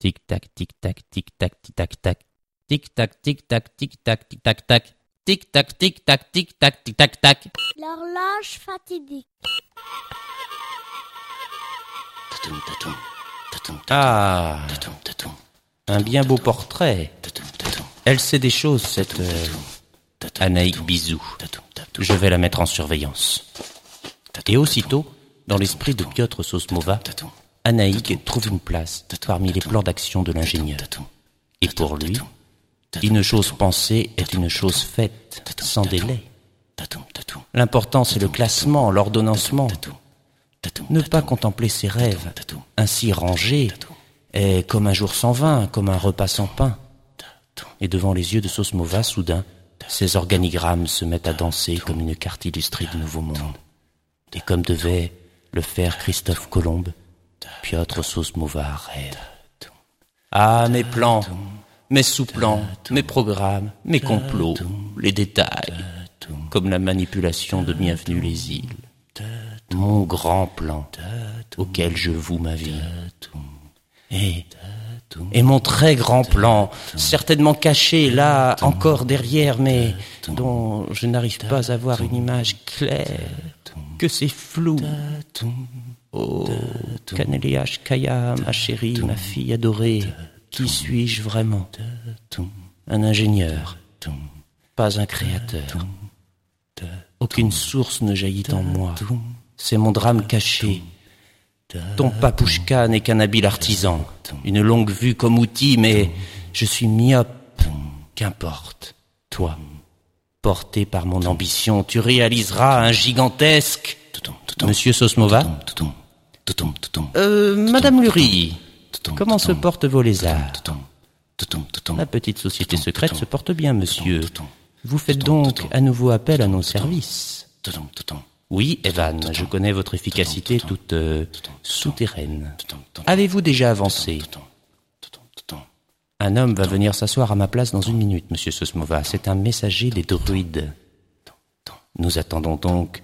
Tic-tac, tic-tac, tic-tac, tic-tac-tac. Tic-tac, tic-tac, tic-tac, tic-tac-tac. Tic-tac, tic-tac, tic-tac, tic-tac-tac. L'horloge fatidique. Ah, un bien beau portrait. Elle sait des choses, cette euh, Anaïk Bisou. Je vais la mettre en surveillance. Et aussitôt, dans l'esprit de Piotr Sosmova, Anaïk trouve une place parmi les plans d'action de l'ingénieur. Et pour lui, une chose pensée est une chose faite, sans délai. L'important, c'est le classement, l'ordonnancement. Ne pas contempler ses rêves, ainsi rangés, est comme un jour sans vin, comme un repas sans pain. Et devant les yeux de Sosmova, soudain, ces organigrammes se mettent à danser comme une carte illustrée du Nouveau Monde. Et comme devait le faire Christophe Colomb, Piotr Sosmova rêve. Ah, mes plans, mes sous-plans, mes programmes, mes complots, les détails, comme la manipulation de Bienvenue les îles. Mon grand plan, auquel je voue ma vie. Et, et mon très grand plan, certainement caché là, encore derrière, mais dont je n'arrive pas à voir une image claire, que c'est flou. Oh, Canéliage Kaya, ma chérie, ma fille adorée, qui suis-je vraiment? Un ingénieur, pas un créateur. Aucune source ne jaillit en moi. C'est mon drame caché. Ton papouchka n'est qu'un habile artisan, une longue vue comme outil, mais je suis myope. Qu'importe, toi, porté par mon ambition, tu réaliseras un gigantesque. Monsieur Sosmova Euh, Madame Lurie, comment se portent vos lézards La petite société secrète se porte bien, monsieur. Vous faites donc à nouveau appel à nos services. Oui, Evan, je connais votre efficacité toute euh, souterraine. Avez-vous déjà avancé Un homme va venir s'asseoir à ma place dans une minute, monsieur Sosmova. C'est un messager des druides. Nous attendons donc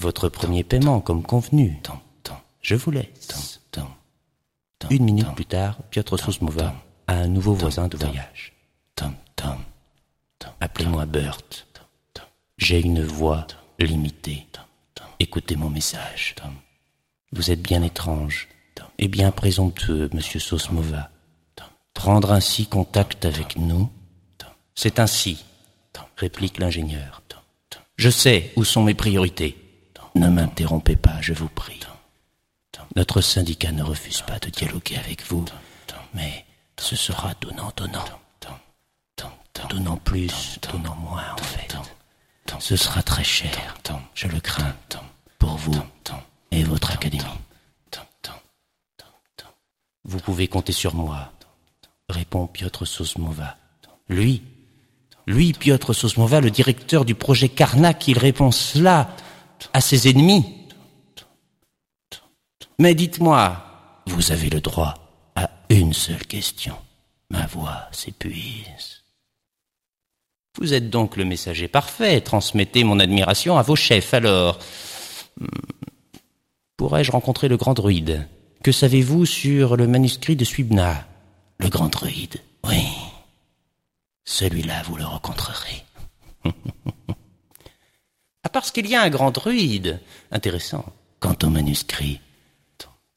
votre premier paiement comme convenu. Je vous laisse. Une minute plus tard, Piotr Sosmova a un nouveau voisin de voyage. Appelez-moi Bert. J'ai une voix limitée. Écoutez mon message. Vous êtes bien étrange. Et bien présomptueux, monsieur Sosmova. Prendre ainsi contact avec nous, c'est ainsi, réplique l'ingénieur. Je sais où sont mes priorités. Ne m'interrompez pas, je vous prie. Notre syndicat ne refuse pas de dialoguer avec vous, mais ce sera donnant-donnant. Donnant plus, donnant moins, en fait. Ce sera très cher, je le crains, pour vous et votre académie. Vous pouvez compter sur moi, répond Piotr Sosmova. Lui, lui, Piotr Sosmova, le directeur du projet Karnak, il répond cela à ses ennemis. Mais dites-moi, vous avez le droit à une seule question. Ma voix s'épuise. Vous êtes donc le messager parfait. Transmettez mon admiration à vos chefs. Alors, hmm, pourrais-je rencontrer le grand druide? Que savez-vous sur le manuscrit de Suibna? Le grand druide, oui. Celui-là, vous le rencontrerez. Parce qu'il y a un grand druide. Intéressant. Quant au manuscrit,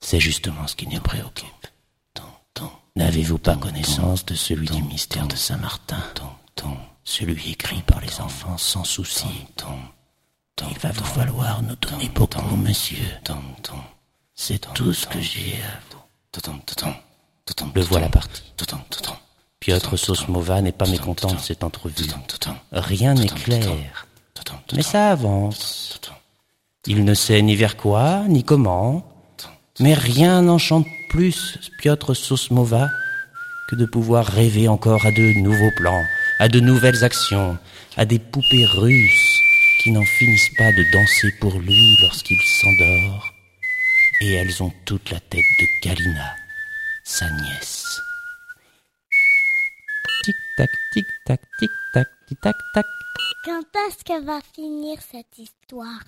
c'est justement ce qui nous préoccupe. N'avez-vous pas connaissance de celui du mystère de Saint-Martin? Celui écrit par les enfants sans souci. Il va vous falloir nous donner beaucoup, monsieur. C'est tout ce que j'ai à vous. Le voilà parti. Piotr Sosmova n'est pas mécontent de cette entrevue. Rien n'est clair. Mais ça avance. Il ne sait ni vers quoi, ni comment. Mais rien n'enchante plus Piotr Sosmova que de pouvoir rêver encore à de nouveaux plans, à de nouvelles actions, à des poupées russes qui n'en finissent pas de danser pour lui lorsqu'il s'endort. Et elles ont toute la tête de Galina, sa nièce. Tic-tac, tic-tac, tic-tac, tic-tac, tac. Quand est-ce que va finir cette histoire?